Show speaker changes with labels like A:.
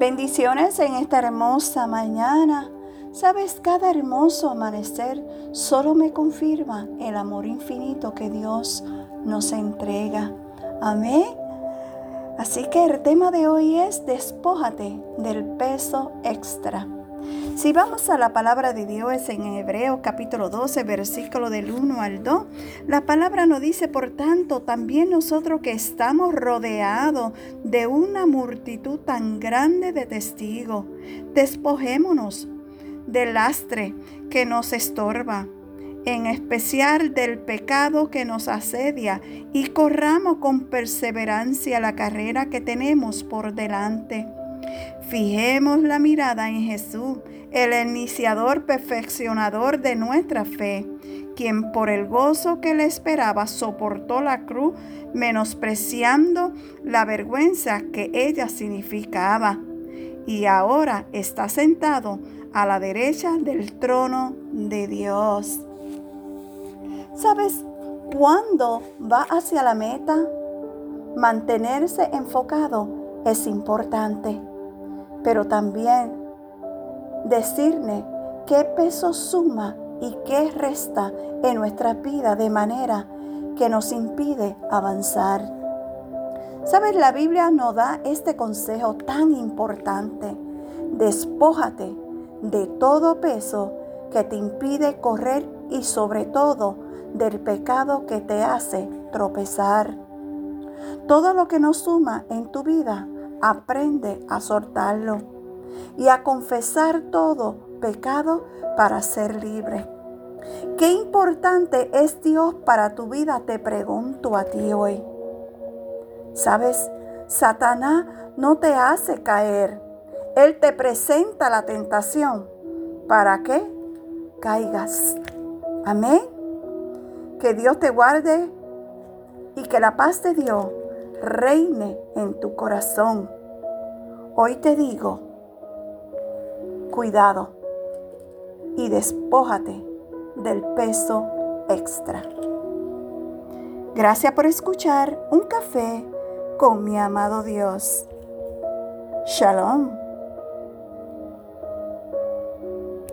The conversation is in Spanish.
A: Bendiciones en esta hermosa mañana. Sabes, cada hermoso amanecer solo me confirma el amor infinito que Dios nos entrega. Amén. Así que el tema de hoy es despójate del peso extra. Si vamos a la palabra de Dios en Hebreo capítulo 12, versículo del 1 al 2, la palabra nos dice, por tanto, también nosotros que estamos rodeados de una multitud tan grande de testigos, despojémonos del lastre que nos estorba, en especial del pecado que nos asedia, y corramos con perseverancia la carrera que tenemos por delante Fijemos la mirada en Jesús, el iniciador perfeccionador de nuestra fe, quien por el gozo que le esperaba soportó la cruz, menospreciando la vergüenza que ella significaba, y ahora está sentado a la derecha del trono de Dios. ¿Sabes cuándo va hacia la meta? Mantenerse enfocado es importante pero también decirle qué peso suma y qué resta en nuestra vida de manera que nos impide avanzar. ¿Sabes? La Biblia nos da este consejo tan importante. Despójate de todo peso que te impide correr y sobre todo del pecado que te hace tropezar. Todo lo que no suma en tu vida aprende a soltarlo y a confesar todo pecado para ser libre. Qué importante es Dios para tu vida, te pregunto a ti hoy. Sabes, Satanás no te hace caer. Él te presenta la tentación para que caigas. Amén. Que Dios te guarde y que la paz de Dios reine en tu corazón. Hoy te digo, cuidado y despójate del peso extra. Gracias por escuchar un café con mi amado Dios. Shalom.